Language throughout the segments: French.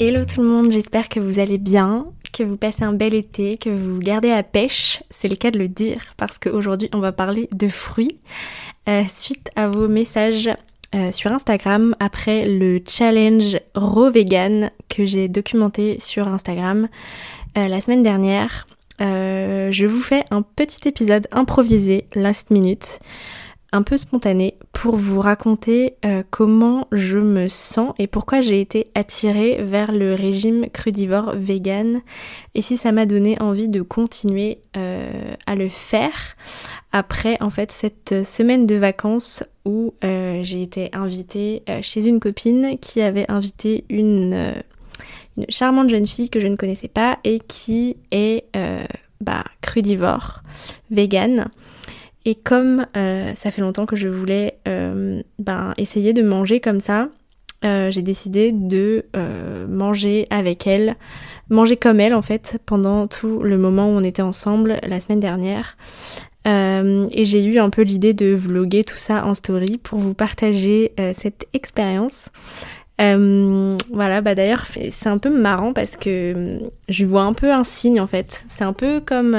Hello tout le monde, j'espère que vous allez bien, que vous passez un bel été, que vous gardez la pêche, c'est le cas de le dire, parce qu'aujourd'hui on va parler de fruits. Euh, suite à vos messages euh, sur Instagram après le challenge raw vegan que j'ai documenté sur Instagram euh, la semaine dernière. Je vous fais un petit épisode improvisé, last minute, un peu spontané, pour vous raconter comment je me sens et pourquoi j'ai été attirée vers le régime crudivore vegan et si ça m'a donné envie de continuer à le faire après en fait cette semaine de vacances où euh, j'ai été invitée euh, chez une copine qui avait invité une, euh, une, charmante jeune fille que je ne connaissais pas et qui est bah, crudivore, vegan. Et comme ça fait longtemps que je voulais ben, essayer de manger comme ça, j'ai décidé de manger avec elle, manger comme elle en fait, pendant tout le moment où on était ensemble la semaine dernière. Euh, et j'ai eu un peu l'idée de vloguer tout ça en story pour vous partager euh, cette expérience. Euh, voilà, bah d'ailleurs c'est un peu marrant parce que je vois un peu un signe en fait. C'est un peu comme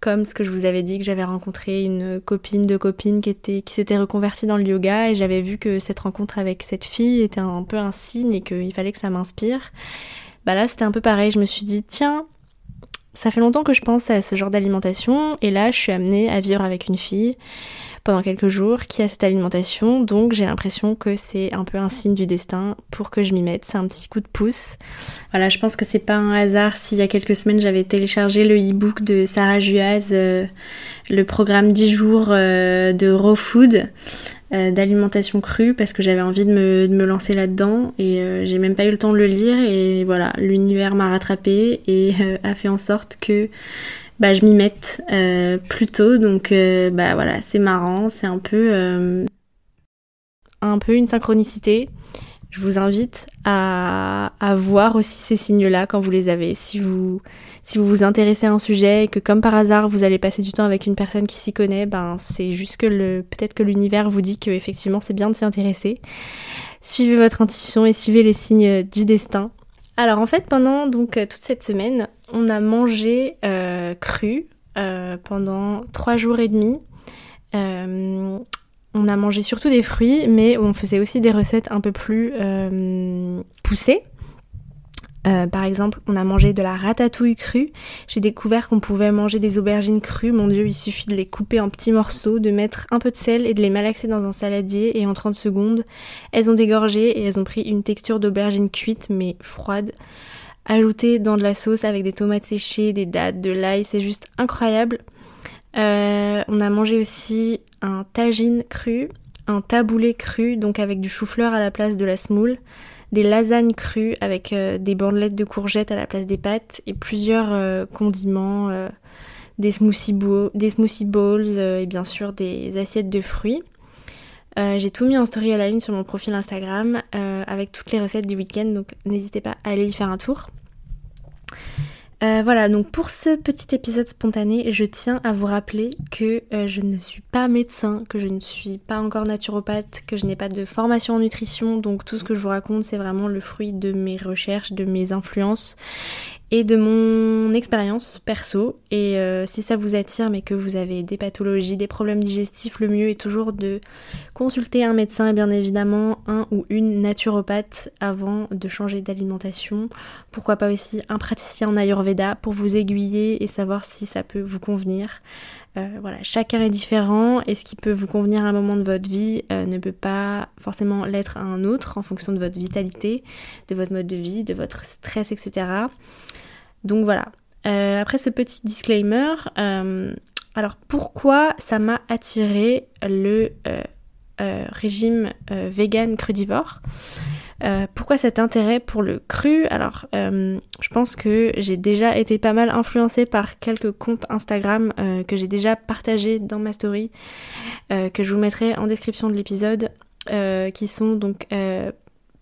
comme ce que je vous avais dit que j'avais rencontré une copine de copine qui était qui s'était reconvertie dans le yoga et j'avais vu que cette rencontre avec cette fille était un peu un signe et qu'il fallait que ça m'inspire. Bah là c'était un peu pareil. Je me suis dit tiens ça fait longtemps que je pense à ce genre d'alimentation et là je suis amenée à vivre avec une fille pendant quelques jours qui a cette alimentation donc j'ai l'impression que c'est un peu un signe du destin pour que je m'y mette, c'est un petit coup de pouce. Voilà, je pense que c'est pas un hasard s'il y a quelques semaines j'avais téléchargé le e-book de Sarah Juaz, euh, le programme 10 jours euh, de raw food. Euh, d'alimentation crue parce que j'avais envie de me, lancer là-dedans et j'ai même pas eu le temps de le lire et voilà, l'univers m'a rattrapé et a fait en sorte que bah, je m'y mette tôt donc bah voilà, c'est marrant, c'est un peu un peu une synchronicité. Je vous invite à, à voir aussi ces signes-là quand vous les avez. Si vous, si vous vous intéressez à un sujet et que comme par hasard vous allez passer du temps avec une personne qui s'y connaît, ben c'est juste que le peut-être que l'univers vous dit que effectivement c'est bien de s'y intéresser. Suivez votre intuition et suivez les signes du destin. Alors en fait pendant donc toute cette semaine, on a mangé euh, cru euh, pendant trois jours et demi. Euh, on a mangé surtout des fruits, mais on faisait aussi des recettes un peu plus poussées. Euh, par exemple, on a mangé de la ratatouille crue. J'ai découvert qu'on pouvait manger des aubergines crues. Mon dieu, il suffit de les couper en petits morceaux, de mettre un peu de sel et de les malaxer dans un saladier. Et en 30 secondes, elles ont dégorgé et elles ont pris une texture d'aubergine cuite mais froide. Ajoutée dans de la sauce avec des tomates séchées, des dattes, de l'ail, c'est juste incroyable. Euh, on a mangé aussi un tagine cru, un taboulé cru, donc avec du chou-fleur à la place de la semoule des lasagnes crues avec euh, des bandelettes de courgettes à la place des pâtes et plusieurs euh, condiments, euh, des, smoothie des smoothie bowls et bien sûr des assiettes de fruits. j'ai tout mis en story à la une sur mon profil Instagram avec toutes les recettes du week-end, donc n'hésitez pas à aller y faire un tour. Euh, voilà, donc pour ce petit épisode spontané, je tiens à vous rappeler que euh, je ne suis pas médecin, que je ne suis pas encore naturopathe, que je n'ai pas de formation en nutrition, donc tout ce que je vous raconte c'est vraiment le fruit de mes recherches, de mes influences et de mon expérience perso. Et euh, si ça vous attire mais que vous avez des pathologies, des problèmes digestifs, le mieux est toujours de consulter un médecin et bien évidemment un ou une naturopathe avant de changer d'alimentation. Pourquoi pas aussi un praticien en Ayurveda pour vous aiguiller et savoir si ça peut vous convenir. Euh, voilà, chacun est différent et ce qui peut vous convenir à un moment de votre vie euh, ne peut pas forcément l'être à un autre en fonction de votre vitalité, de votre mode de vie, de votre stress, etc. Donc voilà. Euh, après ce petit disclaimer, alors pourquoi ça m'a attiré le régime vegan crudivore euh, pourquoi cet intérêt pour le cru? Alors, euh, je pense que j'ai déjà été pas mal influencée par quelques comptes Instagram euh, que j'ai déjà partagés dans ma story, que je vous mettrai en description de l'épisode, qui sont donc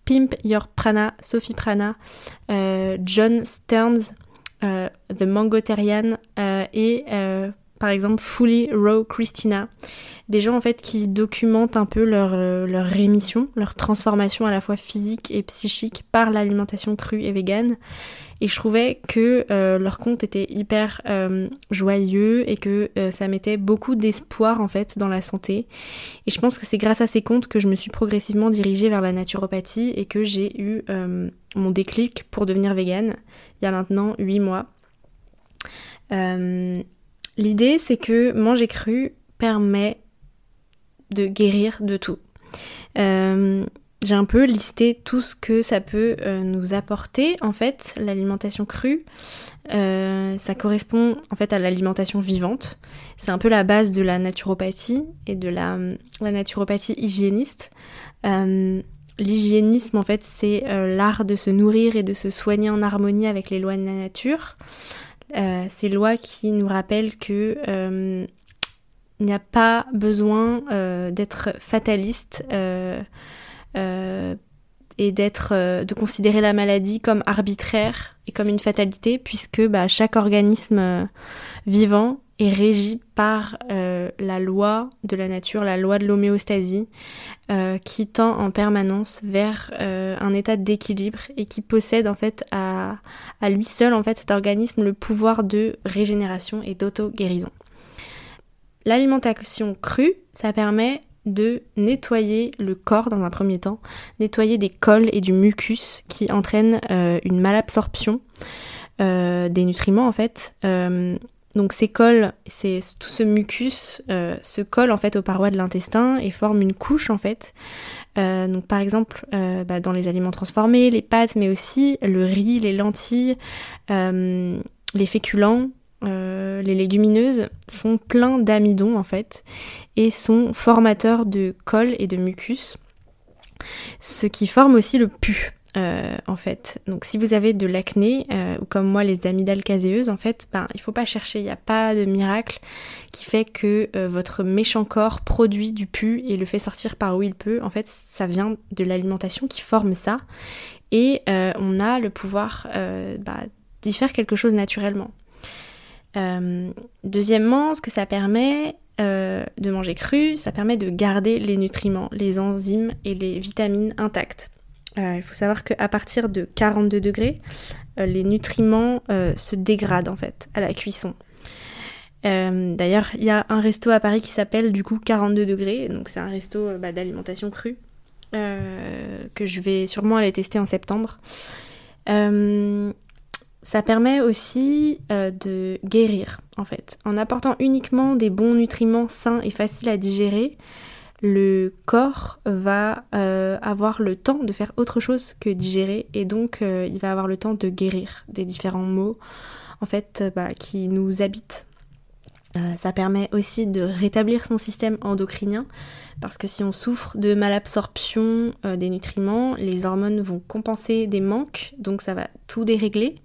Pimp Your Prana, Sophie Prana, John Stearns, The Mangotarian et par exemple Fully Raw Christina. Des gens en fait qui documentent un peu leur, euh, leur rémission, leur transformation à la fois physique et psychique par l'alimentation crue et végane. Et je trouvais que euh, leur compte était hyper euh, joyeux et que ça mettait beaucoup d'espoir en fait dans la santé. Et je pense que c'est grâce à ces comptes que je me suis progressivement dirigée vers la naturopathie et que j'ai eu mon déclic pour devenir végane il y a maintenant 8 mois. L'idée, c'est que manger cru permet de guérir de tout. Euh, j'ai un peu listé tout ce que ça peut euh, nous apporter, en fait, l'alimentation crue. Euh, ça correspond en fait à l'alimentation vivante. C'est un peu la base de la naturopathie et de la, naturopathie hygiéniste. L'hygiénisme, en fait, c'est l'art de se nourrir et de se soigner en harmonie avec les lois de la nature. Ces lois qui nous rappellent que il n'y a pas besoin euh, d'être fataliste et d'être de considérer la maladie comme arbitraire et comme une fatalité puisque bah, chaque organisme vivant est régi par euh, la loi de la nature, la loi de l'homéostasie, euh, qui tend en permanence vers euh, un état d'équilibre et qui possède en fait à, à, lui seul en fait cet organisme le pouvoir de régénération et d'auto-guérison. L'alimentation crue, ça permet de nettoyer le corps dans un premier temps, nettoyer des cols et du mucus qui entraînent une malabsorption des nutriments en fait donc ces cols, c'est tout ce mucus euh, se colle en fait aux parois de l'intestin et forme une couche en fait. Euh, donc par exemple euh, bah, dans les aliments transformés, les pâtes, mais aussi le riz, les lentilles, les féculents, les légumineuses sont pleins d'amidon en fait et sont formateurs de colle et de mucus, ce qui forme aussi le pu. Euh, en fait. Donc si vous avez de l'acné, euh, ou comme moi les amygdales caséeuses, en fait, ben, il faut pas chercher, il n'y a pas de miracle qui fait que euh, votre méchant corps produit du pu et le fait sortir par où il peut. En fait, ça vient de l'alimentation qui forme ça. Et on a le pouvoir bah, d'y faire quelque chose naturellement. Deuxièmement, ce que ça permet, de manger cru, ça permet de garder les nutriments, les enzymes et les vitamines intactes. Euh, il faut savoir qu'à partir de 42 degrés, euh, les nutriments euh, se dégradent en fait à la cuisson. D'ailleurs, il y a un resto à Paris qui s'appelle du coup 42 degrés, donc c'est un resto bah, d'alimentation crue que je vais sûrement aller tester en septembre. Ça permet aussi de guérir en fait. En apportant uniquement des bons nutriments sains et faciles à digérer, le corps va euh, avoir le temps de faire autre chose que digérer et donc euh, il va avoir le temps de guérir des différents maux en fait euh, bah, qui nous habitent. Ça permet aussi de rétablir son système endocrinien parce que si on souffre de malabsorption des nutriments, les hormones vont compenser des manques donc ça va tout dérégler.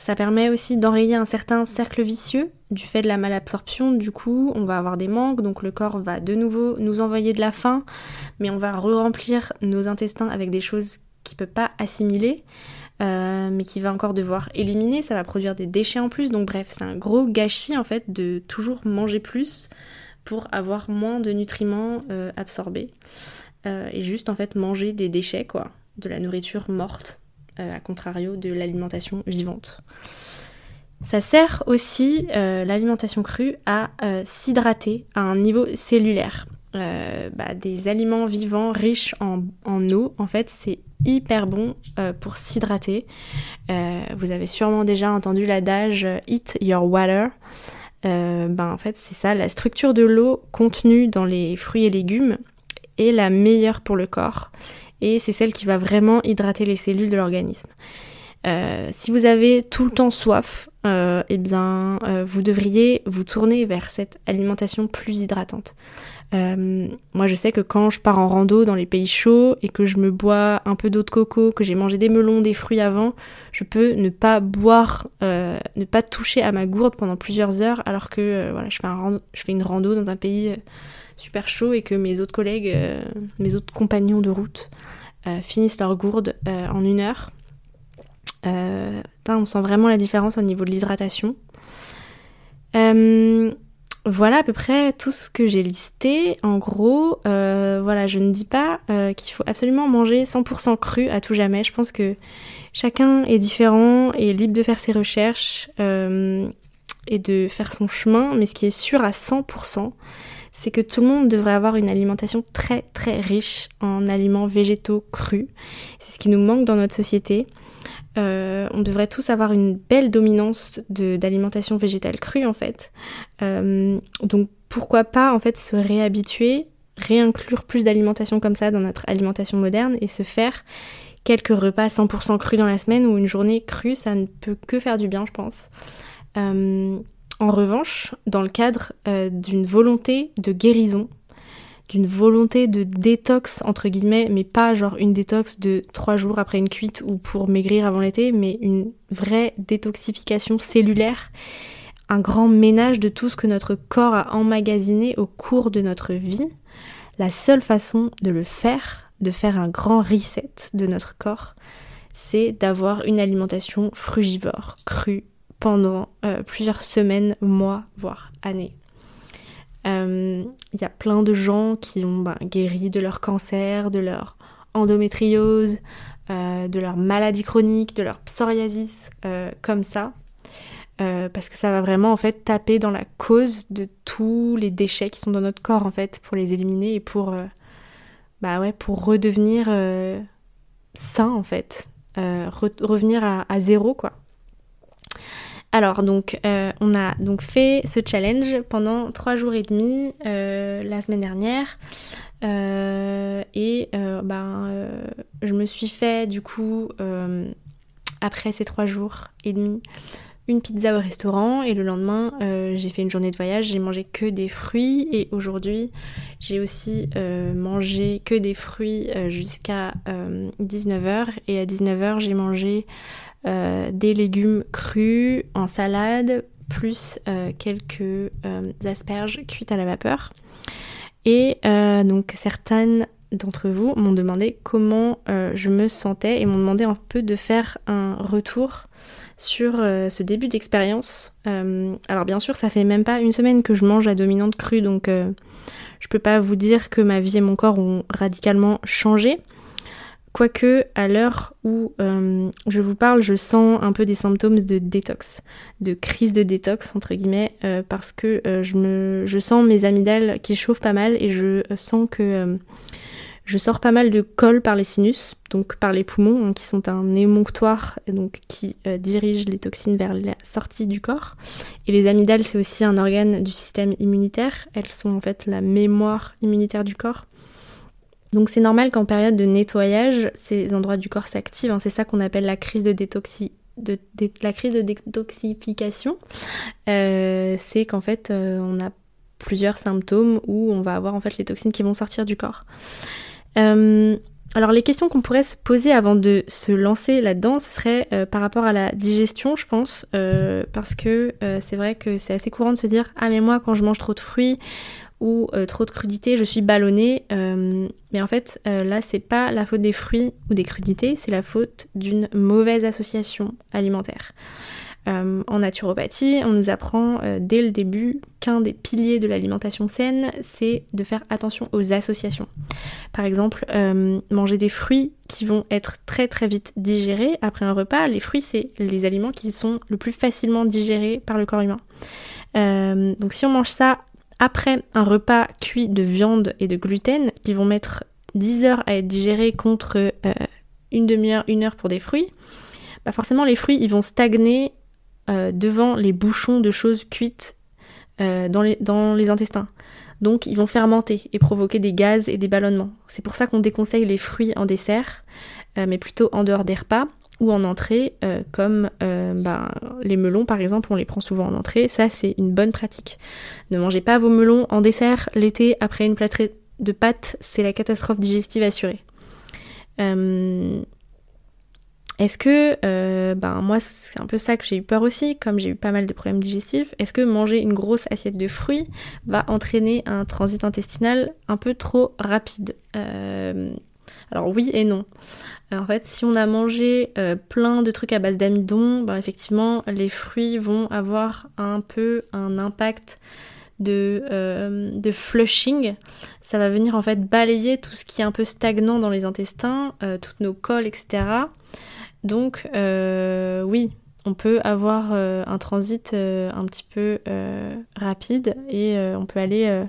Ça permet aussi d'enrayer un certain cercle vicieux du fait de la malabsorption. Du coup, on va avoir des manques, donc le corps va de nouveau nous envoyer de la faim, mais on va re-remplir nos intestins avec des choses qu'il ne peut pas assimiler, euh, mais qu'il va encore devoir éliminer. Ça va produire des déchets en plus. Donc bref, c'est un gros gâchis en fait de toujours manger plus pour avoir moins de nutriments euh, absorbés. Euh, et juste en fait manger des déchets quoi, de la nourriture morte à contrario de l'alimentation vivante. Ça sert aussi, l'alimentation crue, à s'hydrater à un niveau cellulaire. Bah, des aliments vivants riches en, eau, en fait, c'est hyper bon pour s'hydrater. vous avez sûrement déjà entendu l'adage Eat your water. Euh, ben en fait c'est ça, la structure de l'eau contenue dans les fruits et légumes est la meilleure pour le corps et c'est celle qui va vraiment hydrater les cellules de l'organisme. Euh, si vous avez tout le temps soif, euh, eh bien, vous devriez vous tourner vers cette alimentation plus hydratante. Euh, moi, je sais que quand je pars en rando dans les pays chauds et que je me bois un peu d'eau de coco, que j'ai mangé des melons, des fruits avant, je peux ne pas boire, euh, ne pas toucher à ma gourde pendant plusieurs heures, alors que euh, voilà, je fais, un je fais une rando dans un pays super chaud et que mes autres collègues, mes autres compagnons de route finissent leur gourde en une heure. on sent vraiment la différence au niveau de l'hydratation. Voilà à peu près tout ce que j'ai listé. En gros, euh, voilà, je ne dis pas euh, qu'il faut absolument manger 100% cru à tout jamais. Je pense que chacun est différent et libre de faire ses recherches euh, et de faire son chemin. Mais ce qui est sûr à 100%, c'est que tout le monde devrait avoir une alimentation très très riche en aliments végétaux crus. C'est ce qui nous manque dans notre société. Euh, on devrait tous avoir une belle dominance d'alimentation végétale crue en fait. Euh, donc pourquoi pas en fait se réhabituer, réinclure plus d'alimentation comme ça dans notre alimentation moderne et se faire quelques repas 100% crus dans la semaine ou une journée crue, ça ne peut que faire du bien je pense. Euh, en revanche, dans le cadre d'une volonté de guérison, d'une volonté de détox entre guillemets, mais pas genre une détox de trois jours après une cuite ou pour maigrir avant l'été, mais une vraie détoxification cellulaire, un grand ménage de tout ce que notre corps a emmagasiné au cours de notre vie. La seule façon de le faire, de faire un grand reset de notre corps, c'est d'avoir une alimentation frugivore, crue, pendant euh, plusieurs semaines, mois, voire années. Il euh, y a plein de gens qui ont ben, guéri de leur cancer, de leur endométriose, euh, de leur maladie chronique, de leur psoriasis, euh, comme ça. parce que ça va vraiment en fait taper dans la cause de tous les déchets qui sont dans notre corps en fait pour les éliminer et pour bah ouais pour redevenir sain en fait revenir à, à, zéro quoi alors donc euh, on a donc fait ce challenge pendant trois jours et demi euh, la semaine dernière. Euh, et ben je me suis fait du coup après ces trois jours et demi une pizza au restaurant. Et le lendemain j'ai fait une journée de voyage, j'ai mangé que des fruits. Et aujourd'hui j'ai aussi mangé que des fruits jusqu'à 19h et à 19h j'ai mangé des légumes crus en salade, plus euh, quelques euh, asperges cuites à la vapeur. Et donc certaines d'entre vous m'ont demandé comment je me sentais et m'ont demandé un peu de faire un retour sur ce début d'expérience. alors bien sûr, ça fait même pas une semaine que je mange la dominante crue, donc je peux pas vous dire que ma vie et mon corps ont radicalement changé. Quoique, à l'heure où euh, je vous parle, je sens un peu des symptômes de détox, de crise de détox, entre guillemets, euh, parce que euh, je, sens mes amygdales qui chauffent pas mal et je sens que je sors pas mal de colle par les sinus, donc par les poumons, hein, qui sont un émonctoire donc, qui dirige les toxines vers la sortie du corps. Et les amygdales, c'est aussi un organe du système immunitaire. Elles sont en fait la mémoire immunitaire du corps. Donc c'est normal qu'en période de nettoyage, ces endroits du corps s'activent. Hein. C'est ça qu'on appelle la crise de de, la crise de détoxification. Euh, c'est qu'en fait, euh, on a plusieurs symptômes où on va avoir en fait les toxines qui vont sortir du corps. Euh, alors les questions qu'on pourrait se poser avant de se lancer là-dedans, ce serait par rapport à la digestion, je pense, parce que c'est vrai que c'est assez courant de se dire ah mais moi quand je mange trop de fruits ou euh, trop de crudité, je suis ballonnée. Euh, mais en fait, euh, là, c'est pas la faute des fruits ou des crudités, c'est la faute d'une mauvaise association alimentaire. en naturopathie, on nous apprend dès le début qu'un des piliers de l'alimentation saine, c'est de faire attention aux associations. Par exemple, manger des fruits qui vont être très très vite digérés après un repas. Les fruits, c'est les aliments qui sont le plus facilement digérés par le corps humain. donc si on mange ça après un repas cuit de viande et de gluten, qui vont mettre 10 heures à être digérés contre une demi-heure, une heure pour des fruits, bah forcément les fruits ils vont stagner euh, devant les bouchons de choses cuites euh, dans, les, intestins. Donc ils vont fermenter et provoquer des gaz et des ballonnements. C'est pour ça qu'on déconseille les fruits en dessert, euh, mais plutôt en dehors des repas ou en entrée, comme bah, les melons par exemple, on les prend souvent en entrée. Ça c'est une bonne pratique. Ne mangez pas vos melons en dessert l'été après une plâtrée de pâtes, c'est la catastrophe digestive assurée. Est-ce que, euh, ben moi c'est un peu ça que j'ai eu peur aussi, comme j'ai eu pas mal de problèmes digestifs, est-ce que manger une grosse assiette de fruits va entraîner un transit intestinal un peu trop rapide? Euh, Alors oui et non. En fait, si on a mangé euh, plein de trucs à base d'amidon, ben effectivement les fruits vont avoir un peu un impact de, de, flushing. Ça va venir en fait balayer tout ce qui est un peu stagnant dans les intestins, toutes nos cols, etc. Donc euh, oui, on peut avoir euh, un transit euh, un petit peu rapide et on peut aller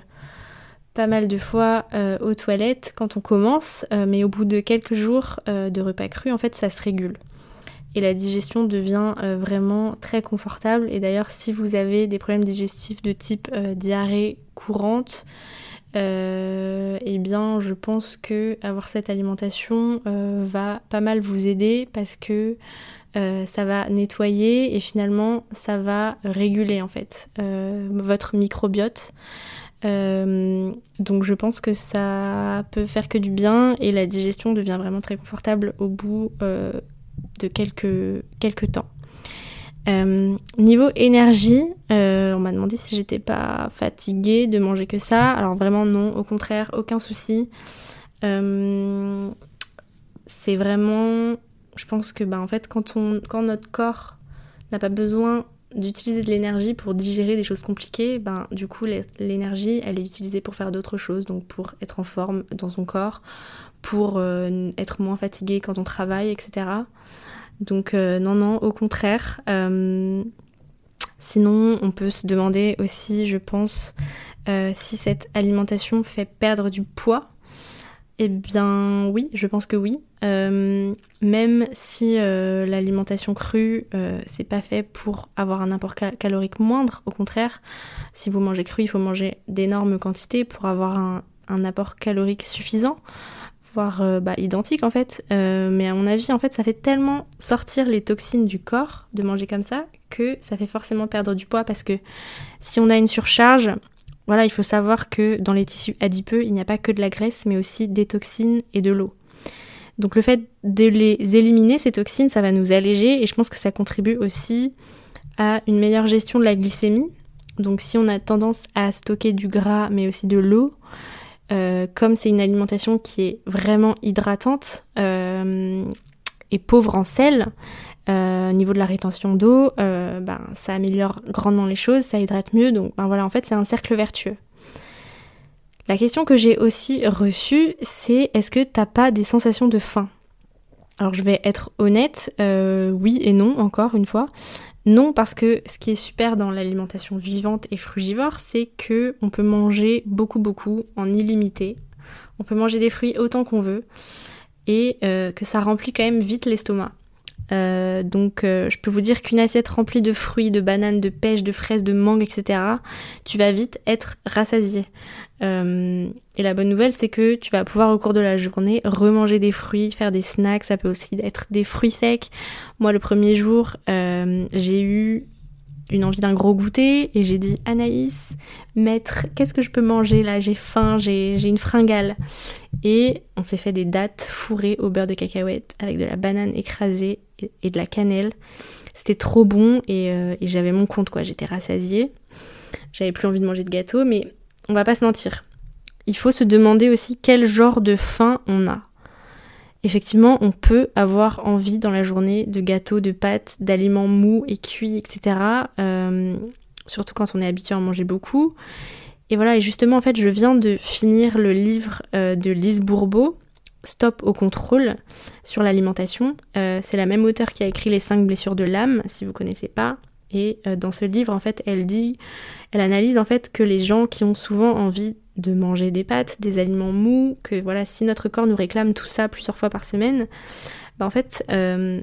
pas mal de fois aux toilettes quand on commence, mais au bout de quelques jours de repas cru, en fait, ça se régule. Et la digestion devient vraiment très confortable. Et d'ailleurs, si vous avez des problèmes digestifs de type diarrhée courante, euh, eh bien je pense que avoir cette alimentation euh, va pas mal vous aider parce que euh, ça va nettoyer et finalement ça va réguler en fait votre microbiote. Donc je pense que ça peut faire que du bien et la digestion devient vraiment très confortable au bout de quelques, quelques temps. Euh, niveau énergie, euh, on m'a demandé si j'étais pas fatiguée de manger que ça. Alors vraiment non, au contraire, aucun souci. Euh, c'est vraiment, je pense que bah, en fait quand, on, quand notre corps n'a pas besoin d'utiliser de l'énergie pour digérer des choses compliquées, ben du coup l'énergie elle est utilisée pour faire d'autres choses, donc pour être en forme dans son corps, pour être moins fatigué quand on travaille, etc. Donc euh, non, non, au contraire. Euh, sinon, on peut se demander aussi, je pense, euh, si cette alimentation fait perdre du poids. Eh bien oui, je pense que oui. même si l'alimentation crue, c'est pas fait pour avoir un apport calorique moindre, au contraire, si vous mangez cru, il faut manger d'énormes quantités pour avoir un apport calorique suffisant voire euh, bah, identique en fait. Euh, mais à mon avis, en fait, ça fait tellement sortir les toxines du corps de manger comme ça que ça fait forcément perdre du poids parce que si on a une surcharge, voilà, il faut savoir que dans les tissus adipeux, il n'y a pas que de la graisse, mais aussi des toxines et de l'eau. Donc le fait de les éliminer, ces toxines, ça va nous alléger et je pense que ça contribue aussi à une meilleure gestion de la glycémie. Donc si on a tendance à stocker du gras mais aussi de l'eau, euh, comme c'est une alimentation qui est vraiment hydratante euh, et pauvre en sel, euh, au niveau de la rétention d'eau, ben, ça améliore grandement les choses, ça hydrate mieux, donc ben, voilà, en fait c'est un cercle vertueux. La question que j'ai aussi reçue, c'est est-ce que t'as pas des sensations de faim? Alors je vais être honnête, oui et non, encore une fois. Non, parce que ce qui est super dans l'alimentation vivante et frugivore, c'est que on peut manger beaucoup beaucoup en illimité. On peut manger des fruits autant qu'on veut et euh, que ça remplit quand même vite l'estomac. Euh, donc euh, je peux vous dire qu'une assiette remplie de fruits, de bananes, de pêches, de fraises, de mangues, etc., tu vas vite être rassasié. Euh, et la bonne nouvelle, c'est que tu vas pouvoir au cours de la journée remanger des fruits, faire des snacks, ça peut aussi être des fruits secs. Moi, le premier jour, j'ai eu une envie d'un gros goûter et j'ai dit Anaïs, maître, qu'est-ce que je peux manger là? J'ai faim, j'ai une fringale. Et on s'est fait des dattes fourrées au beurre de cacahuète avec de la banane écrasée et, de la cannelle. C'était trop bon euh, et, j'avais mon compte quoi, j'étais rassasiée. J'avais plus envie de manger de gâteau, mais on va pas se mentir. Il faut se demander aussi quel genre de faim on a. effectivement, on peut avoir envie dans la journée de gâteaux, de pâtes, d'aliments mous et cuits, etc. Euh, surtout quand on est habitué à en manger beaucoup. Et voilà, et justement, en fait, je viens de finir le livre euh, de Lise Bourbeau, Stop au contrôle, sur l'alimentation. Euh, c'est la même auteure qui a écrit Les 5 blessures de l'âme, si vous connaissez pas. Et dans ce livre, en fait, elle dit, elle analyse en fait que les gens qui ont souvent envie de manger des pâtes, des aliments mous, que voilà, si notre corps nous réclame tout ça plusieurs fois par semaine, bah en fait, euh,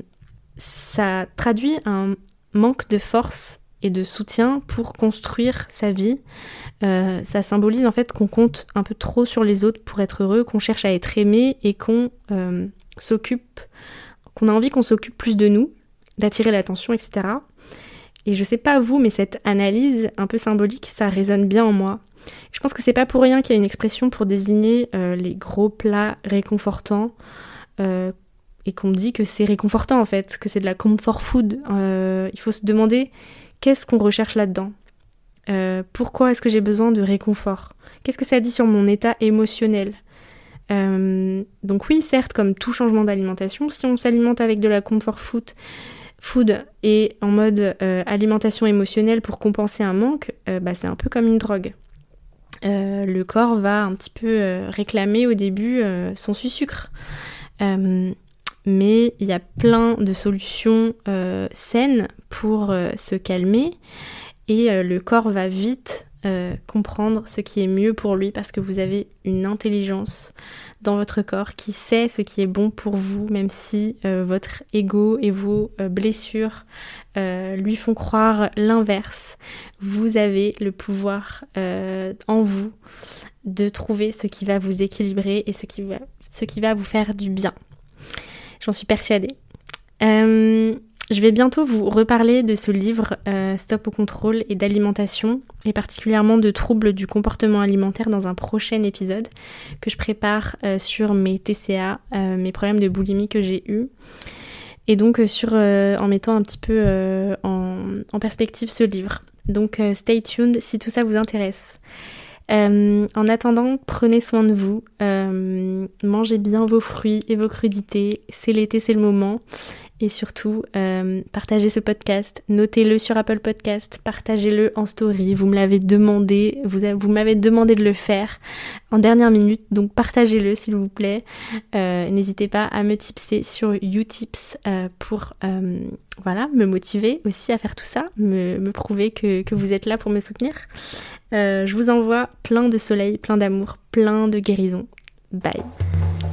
ça traduit un manque de force et de soutien pour construire sa vie. Euh, ça symbolise en fait qu'on compte un peu trop sur les autres pour être heureux, qu'on cherche à être aimé et qu'on euh, s'occupe, qu'on a envie qu'on s'occupe plus de nous, d'attirer l'attention, etc. Et je sais pas vous, mais cette analyse un peu symbolique, ça résonne bien en moi. Je pense que c'est pas pour rien qu'il y a une expression pour désigner euh, les gros plats réconfortants et qu'on dit que c'est réconfortant en fait, que c'est de la comfort food. Il faut se demander qu'est-ce qu'on recherche là-dedans. pourquoi est-ce que j'ai besoin de réconfort Qu'est-ce que ça dit sur mon état émotionnel donc oui, certes, comme tout changement d'alimentation, si on s'alimente avec de la comfort food, et en mode alimentation émotionnelle pour compenser un manque, bah, c'est un peu comme une drogue. Euh, le corps va un petit peu euh, réclamer au début euh, son sucre. Mais il y a plein de solutions saines pour se calmer et le corps va vite comprendre ce qui est mieux pour lui parce que vous avez une intelligence dans votre corps qui sait ce qui est bon pour vous, même si euh, votre ego et vos euh, blessures euh, lui font croire l'inverse. Vous avez le pouvoir en vous de trouver ce qui va vous équilibrer et ce qui va vous faire du bien. J'en suis persuadée. Je vais bientôt vous reparler de ce livre euh, Stop au contrôle et d'alimentation, et particulièrement de troubles du comportement alimentaire dans un prochain épisode que je prépare euh, sur mes TCA, euh, mes problèmes de boulimie que j'ai eus. Et donc sur, en mettant un petit peu en, perspective ce livre. Donc stay tuned si tout ça vous intéresse. En attendant, prenez soin de vous, mangez bien vos fruits et vos crudités, c'est l'été, c'est le moment, et surtout, euh, partagez ce podcast, notez-le sur Apple Podcast, partagez-le en story. Vous me l'avez demandé, vous, m'avez demandé de le faire en dernière minute, donc partagez-le s'il vous plaît. Euh, n'hésitez pas à me tipser sur Utips euh, pour voilà, me motiver aussi à faire tout ça, me, me prouver que, que, vous êtes là pour me soutenir. je vous envoie plein de soleil, plein d'amour, plein de guérison. Bye.